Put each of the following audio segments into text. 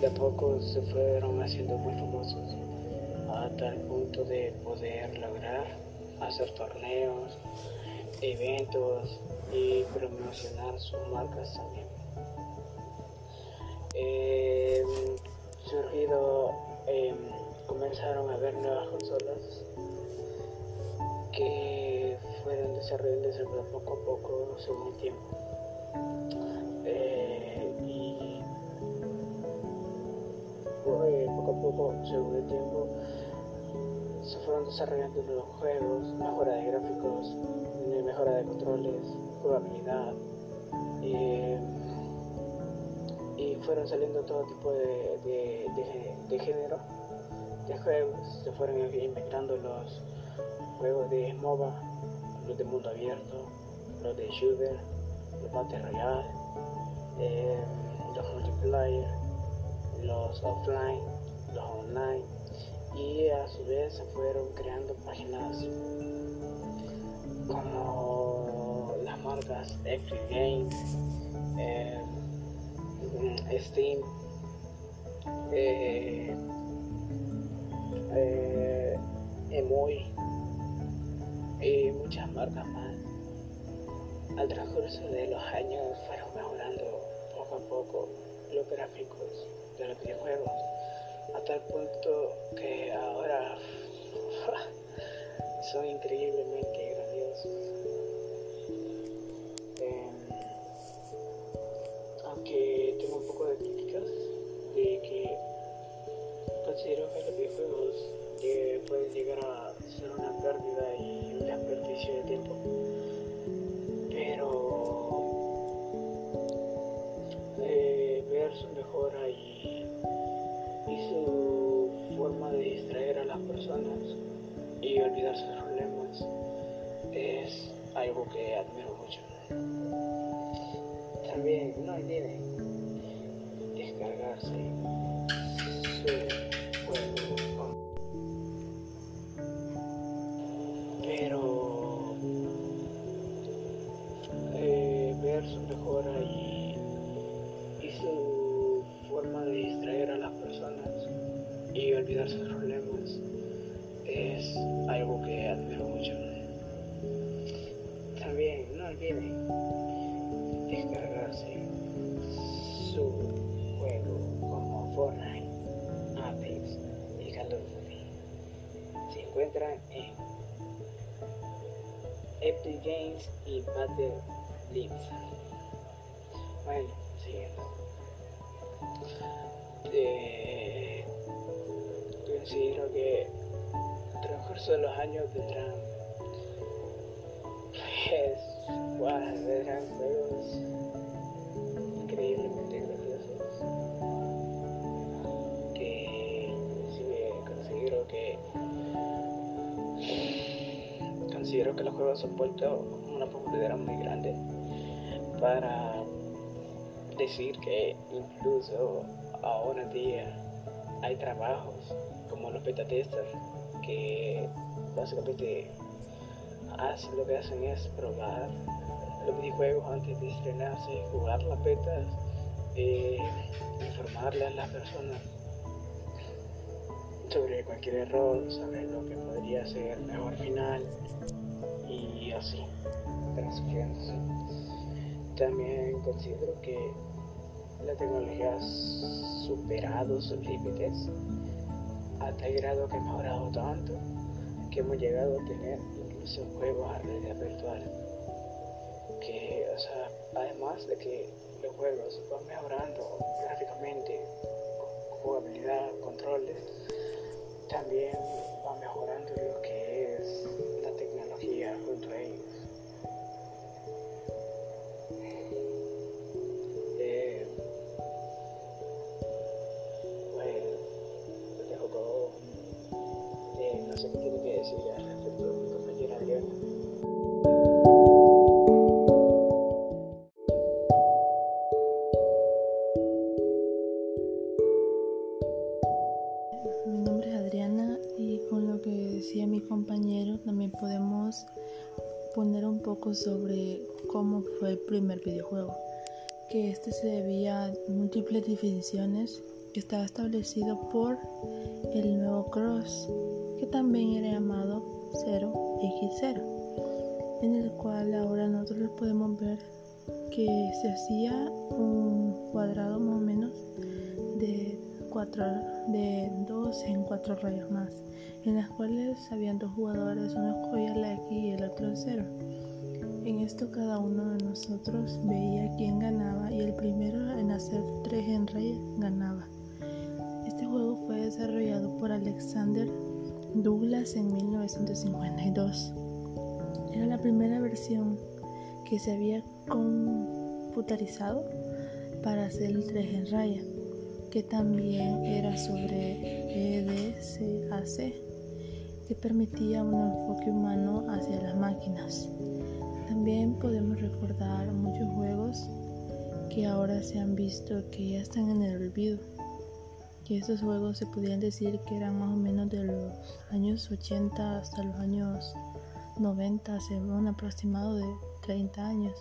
de a poco se fueron haciendo muy famosos a tal punto de poder lograr hacer torneos, eventos y promocionar sus marcas también. Eh, surgido, eh, comenzaron a haber nuevas consolas que fueron desarrollándose poco a poco según el tiempo. Eh, poco según el tiempo, se fueron desarrollando nuevos juegos, mejora de gráficos, eh, mejora de controles, jugabilidad. eh, y fueron saliendo todo tipo de, de, de- de género de juegos. Se fueron inventando los juegos de MOBA, los de mundo abierto, los de shooter, los Battle Royale, eh, los multiplayer, los offline, los online y a su vez se fueron creando páginas como las marcas Epic Games, eh, Steam, eh, eh, y muchas marcas más. Al transcurso de los años fueron mejorando poco a poco los gráficos de los videojuegos a tal punto que ahora son increíblemente grandiosos. Em, aunque tengo un poco de críticas de que considero que los videojuegos eh, pueden llegar a ser una pérdida y un desperdicio de tiempo. Forma de distraer a las personas y olvidar sus problemas es algo que admiro mucho. También no olviden descargarse encuentran en Epic Games y Battle Leagues. Bueno, siguiendo. Eh, considero que el transcurso de los años vendrán pues, wow, juegos increíblemente vuelto una popularidad muy grande para decir que incluso ahora en día hay trabajos como los beta testers que básicamente hacen lo que hacen es probar los videojuegos antes de estrenarse, jugar las betas, eh, informarle a las personas sobre cualquier error, sobre lo que podría ser mejor final así. También considero que la tecnología ha superado sus límites a tal grado que ha mejorado tanto que hemos llegado a tener incluso juegos a realidad virtual. Que, o sea, además de que los juegos van mejorando gráficamente, jugabilidad, controles, también va mejorando lo que Mi. Mi nombre es Adriana y con lo que decía mi compañero también podemos poner un poco sobre cómo fue el primer videojuego, que este se debía a múltiples definiciones que estaba establecido por el nuevo Cross, que también era llamado 0x0, en el cual ahora nosotros podemos ver que se hacía un cuadrado más o menos de cuatro de dos en cuatro rayas más, en las cuales habían dos jugadores, uno escogía la X y el otro el cero. En esto cada uno de nosotros veía quién ganaba y el primero en hacer tres en raya ganaba. Este juego fue desarrollado por Alexander Douglas en 1952. Era la primera versión que se había computarizado para hacer el 3 en raya que también era sobre EDCAC, que permitía un enfoque humano hacia las máquinas. También podemos recordar muchos juegos que ahora se han visto que ya están en el olvido, que estos juegos se podrían decir que eran más o menos de los años 80 hasta los años 90, según un aproximado de 30 años,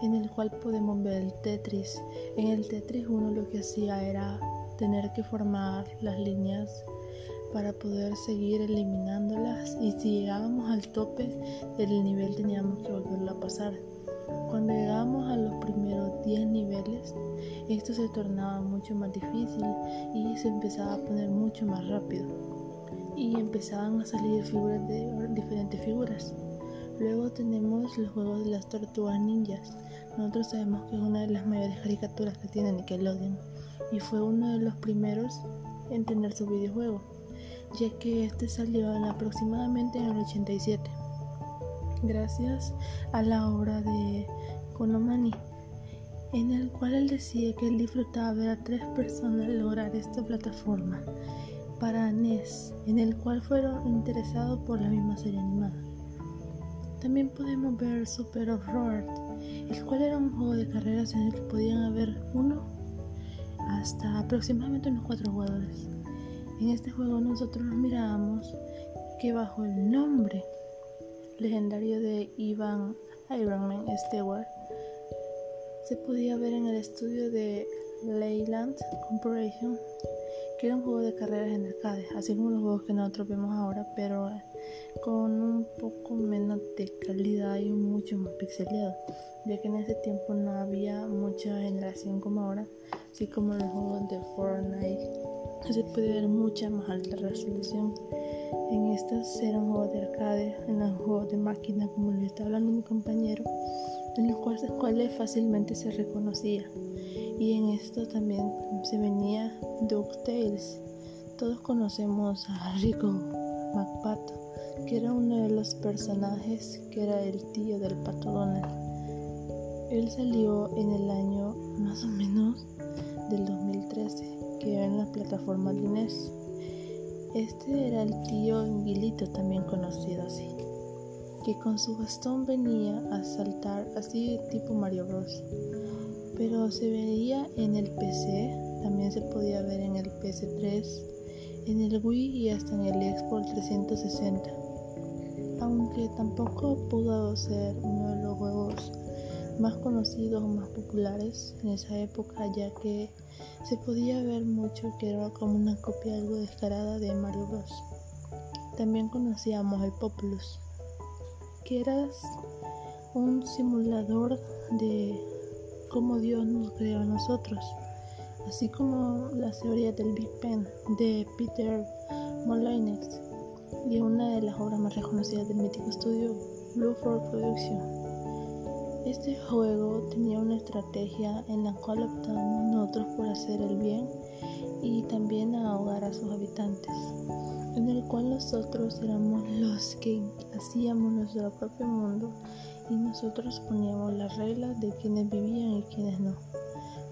en el cual podemos ver el Tetris. En el Tetris uno lo que hacía era tener que formar las líneas para poder seguir eliminándolas y si llegábamos al tope del nivel teníamos que volverlo a pasar. Cuando llegábamos a los primeros 10 niveles, esto se tornaba mucho más difícil y se empezaba a poner mucho más rápido y empezaban a salir figuras de diferentes figuras. Luego tenemos los juegos de las tortugas ninjas. Nosotros sabemos que es una de las mayores caricaturas que tiene Nickelodeon y fue uno de los primeros en tener su videojuego, ya que este salió en aproximadamente en el 87, gracias a la obra de Konomani, en el cual él decía que él disfrutaba ver a tres personas lograr esta plataforma para NES, en el cual fueron interesados por la misma serie animada. También podemos ver Super Off-Road, el cual era un juego de carreras en el que podían haber uno hasta aproximadamente unos cuatro jugadores. En este juego nosotros mirábamos que bajo el nombre legendario de Ivan Ironman Stewart se podía ver en el estudio de Leyland Corporation que era un juego de carreras en arcade, así como los juegos que nosotros vemos ahora, pero con un poco menos de calidad y mucho más pixelado, ya que en ese tiempo no había mucha generación como ahora, así como los juegos de Fortnite, se puede ver mucha más alta resolución. En estos eran juegos de arcade, en los juegos de máquina, como le está hablando mi compañero, en los cuales, cuales fácilmente se reconocía. Y en esto también se venía DuckTales. Todos conocemos a Rico McPato, que era uno de los personajes que era el tío del pato Donald. Él salió en el año más o menos del 2013, que era en la plataforma de NES. Este era el tío Anguilito, también conocido así, que con su bastón venía a saltar así tipo Mario Bros. Pero se veía en el PC, también se podía ver en el PS3, en el Wii y hasta en el Xbox 360. Aunque tampoco pudo ser más conocidos o más populares en esa época, ya que se podía ver mucho que era como una copia algo descarada de Mario Bros. También conocíamos el Populus, que era un simulador de cómo Dios nos creó a nosotros, así como la teoría del Big Bang de Peter Molyneux y una de las obras más reconocidas del mítico estudio Blue for Production. Este juego tenía una estrategia en la cual optamos nosotros por hacer el bien y también ahogar a sus habitantes, en el cual nosotros éramos los que hacíamos nuestro propio mundo y nosotros poníamos las reglas de quienes vivían y quienes no.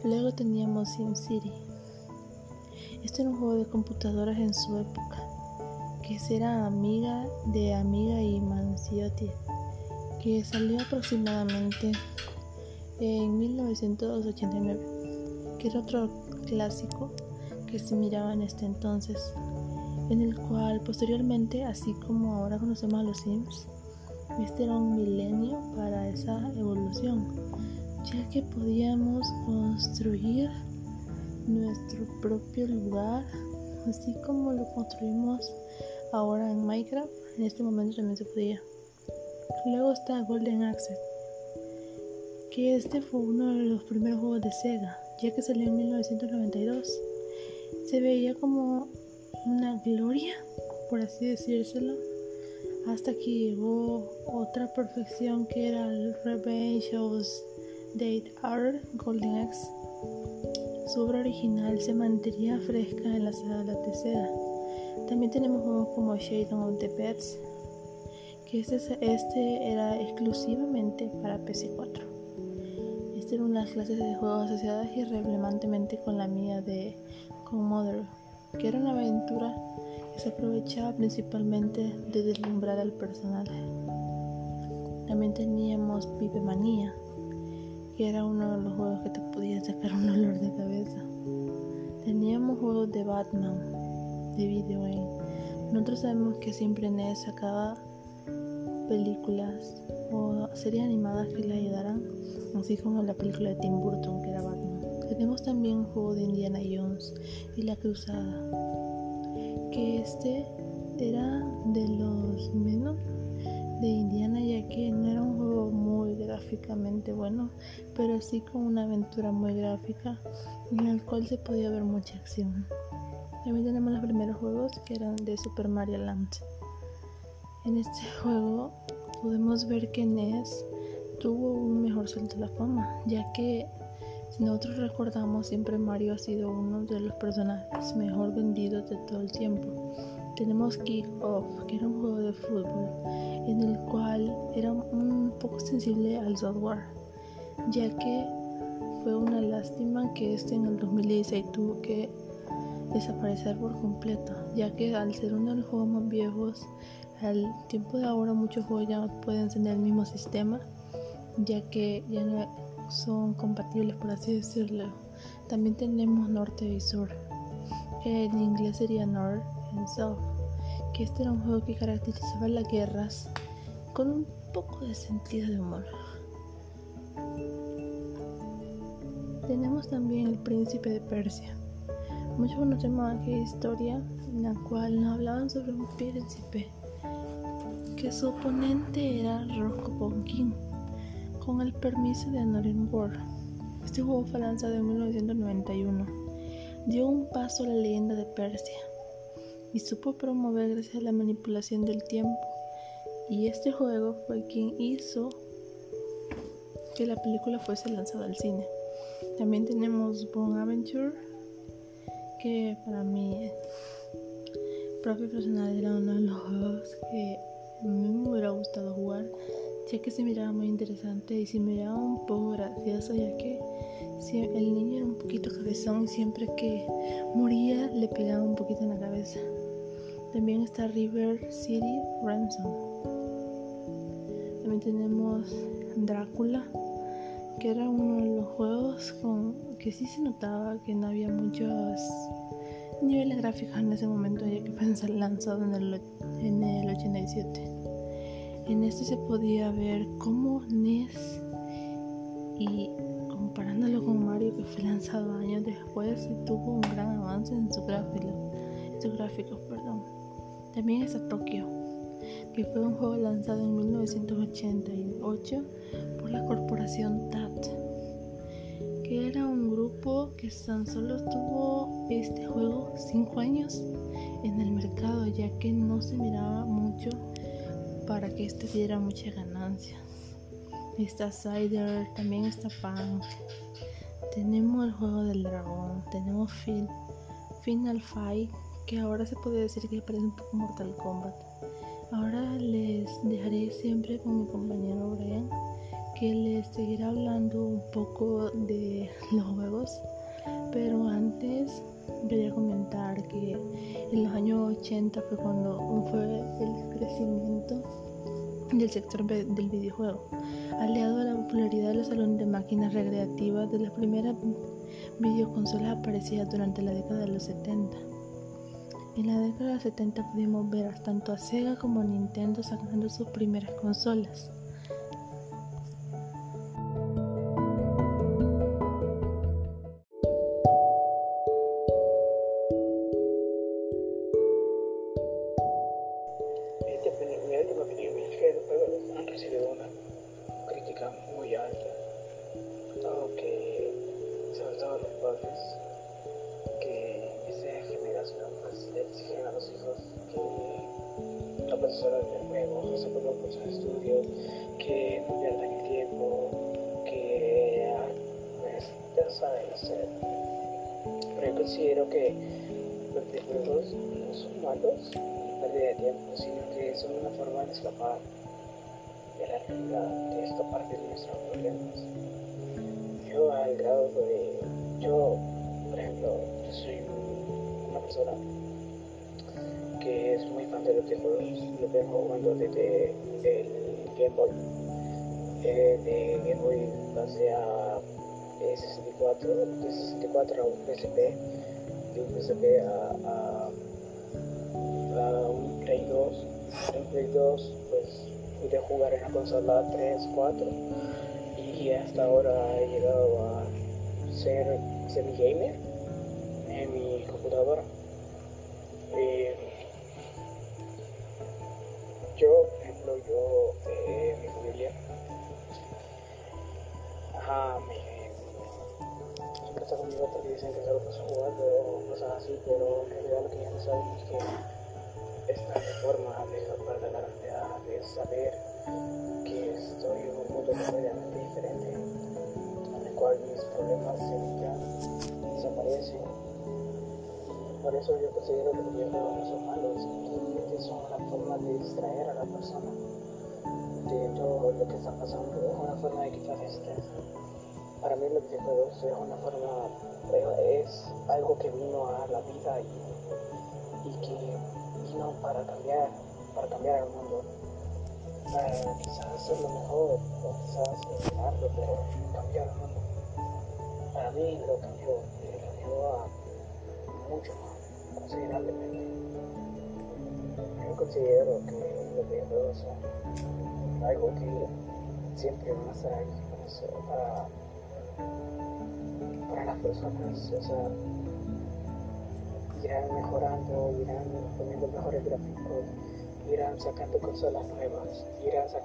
Luego teníamos SimCity. Este era un juego de computadoras en su época, que era amiga de Amiga y Manciotti, que salió aproximadamente en 1989, que era otro clásico que se miraba en este entonces, en el cual posteriormente, así como ahora conocemos a los Sims, este era un milenio para esa evolución, ya que podíamos construir nuestro propio lugar, así como lo construimos ahora en Minecraft, en este momento también se podía. Luego está Golden Axe, que este fue uno de los primeros juegos de Sega, ya que salió en 1992. Se veía como una gloria, por así decírselo, hasta que llegó otra perfección que era Revenge of Date Art Golden Axe. Su obra original se mantendría fresca en la sala de tercera. También tenemos juegos como Shadow of the Pets, que este, este era exclusivamente para PC4. Este era una de las clases de juegos asociadas irrelevablemente con la mía de Mother, que era una aventura que se aprovechaba principalmente de deslumbrar al personal. También teníamos Pipe Manía, que era uno de los juegos que te podía sacar un olor de cabeza. Teníamos juegos de Batman, de video game. Nosotros sabemos que siempre NES sacaba películas o series animadas que le ayudaran, así como la película de Tim Burton que era Batman. Tenemos también un juego de Indiana Jones y La Cruzada, que este era de los menos de Indiana ya que no era un juego muy gráficamente bueno, pero sí con una aventura muy gráfica en el cual se podía ver mucha acción. También tenemos los primeros juegos que eran de Super Mario Land. En este juego podemos ver que NES tuvo un mejor salto a la fama, ya que si nosotros recordamos, siempre Mario ha sido uno de los personajes mejor vendidos de todo el tiempo. Tenemos Kick Off, que era un juego de fútbol, en el cual era un poco sensible al software, ya que fue una lástima que este en el 2016 tuvo que desaparecer por completo, ya que al ser uno de los juegos más viejos, al tiempo de ahora muchos juegos ya pueden tener el mismo sistema, ya que ya no son compatibles, por así decirlo. También tenemos norte y sur, que en inglés sería North and South, que este era un juego que caracterizaba las guerras con un poco de sentido de humor. Tenemos también el príncipe de Persia. Muchos conocemos aquella historia en la cual nos hablaban sobre un príncipe que su oponente era Roscoe Ponkin con el permiso de World. Este juego fue lanzado en 1991. Dio un paso a la leyenda de Persia y supo promover gracias a la manipulación del tiempo. Y este juego fue quien hizo que la película fuese lanzada al cine. También tenemos Bone Adventure, que para mí, propio personal, era uno de los juegos que a mí me hubiera gustado jugar ya que se miraba muy interesante y se miraba un poco gracioso, ya que el niño era un poquito cabezón y siempre que moría le pegaba un poquito en la cabeza. También está River City Ransom. También tenemos Drácula, que era uno de los juegos con que sí se notaba que no había muchos niveles gráficos en ese momento, ya que fue lanzado en el, en el 87. En este se podía ver cómo NES y comparándolo con Mario que fue lanzado años después tuvo un gran avance en su gráfico, en sus gráficos, perdón. También está Tokyo, que fue un juego lanzado en 1988 la corporación TAT, que era un grupo que tan solo tuvo este juego 5 años en el mercado, ya que no se miraba mucho para que este diera mucha ganancia. Está Cider, también está Punk. Tenemos el juego del dragón, tenemos Final Fight, que ahora se puede decir que parece un poco Mortal Kombat. Ahora les dejaré siempre con mi compañero Brian, que les seguirá hablando un poco de los juegos. Pero antes quería comentar que en los años 80 fue cuando fue el crecimiento del sector del videojuego, aliado a la popularidad de los salones de máquinas recreativas de las primeras videoconsolas aparecidas durante la década de los 70. En la década de los 70 pudimos ver tanto a Sega como a Nintendo sacando sus primeras consolas. Son una forma de escapar de la realidad, de escapar de nuestros problemas. Yo al grado de, yo, por ejemplo, yo soy una persona que es muy fan de los videojuegos, lo vengo jugando desde el Game Boy. Eh, de Game Boy pasé a 64, de 64 a un PSP, de un PSP a, a, un Play 2, de un Play 2 pues pude jugar en la consola 3, 4 y hasta ahora he llegado a ser semi-gamer en mi computadora. Eh, yo, por ejemplo, yo, eh, mi familia, ajá, me conmigo porque dicen que solo paso jugando o cosas así, pero en realidad lo que ellos no saben es que forma de la realidad, de saber que estoy en un mundo completamente diferente, en el cual mis problemas ya desaparecen. Por eso yo considero que los videojuegos no son malos, simplemente son una forma de distraer a la persona de todo lo que está pasando, es una forma de quitar estrés para mí los videojuegos es una forma, es algo que vino a la vida y, y que vino para cambiar, para cambiar el mundo. Para quizás hacerlo mejor o quizás eliminarlo, pero cambiar el mundo. Para mí lo cambió, lo cambió a mucho más, considerablemente. Yo considero que los videojuegos son algo que siempre van a estar ahí para para las personas, o sea, irán mejorando, irán poniendo mejores gráficos, irán sacando consolas nuevas, irán sacando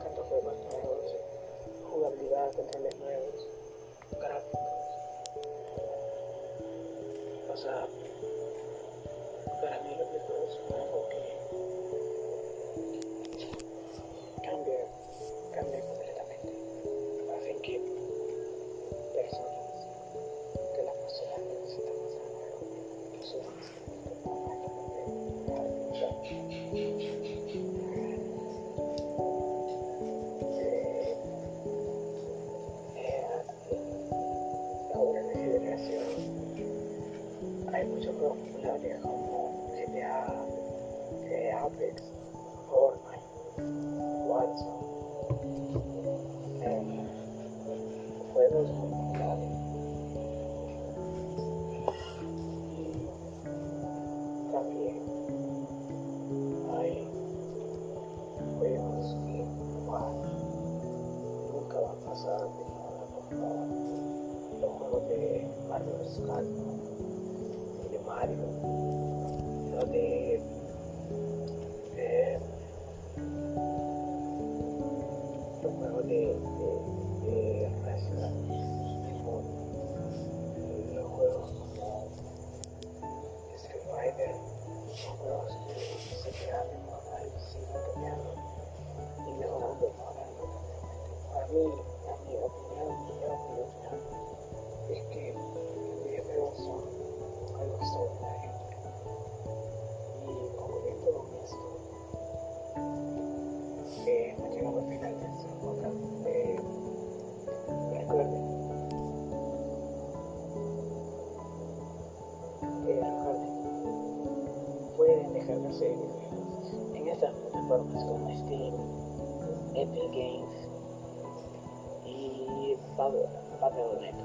estado parte de Neto.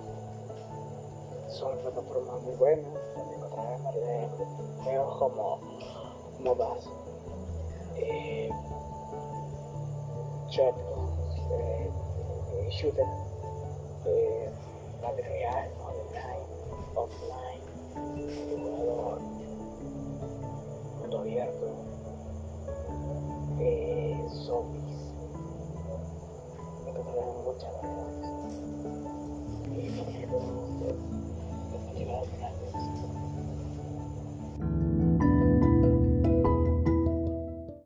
Son plataformas muy buenas, donde encontrarás de juegos como MOBAs, eh, chat, eh, shooter, eh, material online, offline, jugador, mundo abierto, eh, zombies. Encontrarás muchas variedades. Thank you.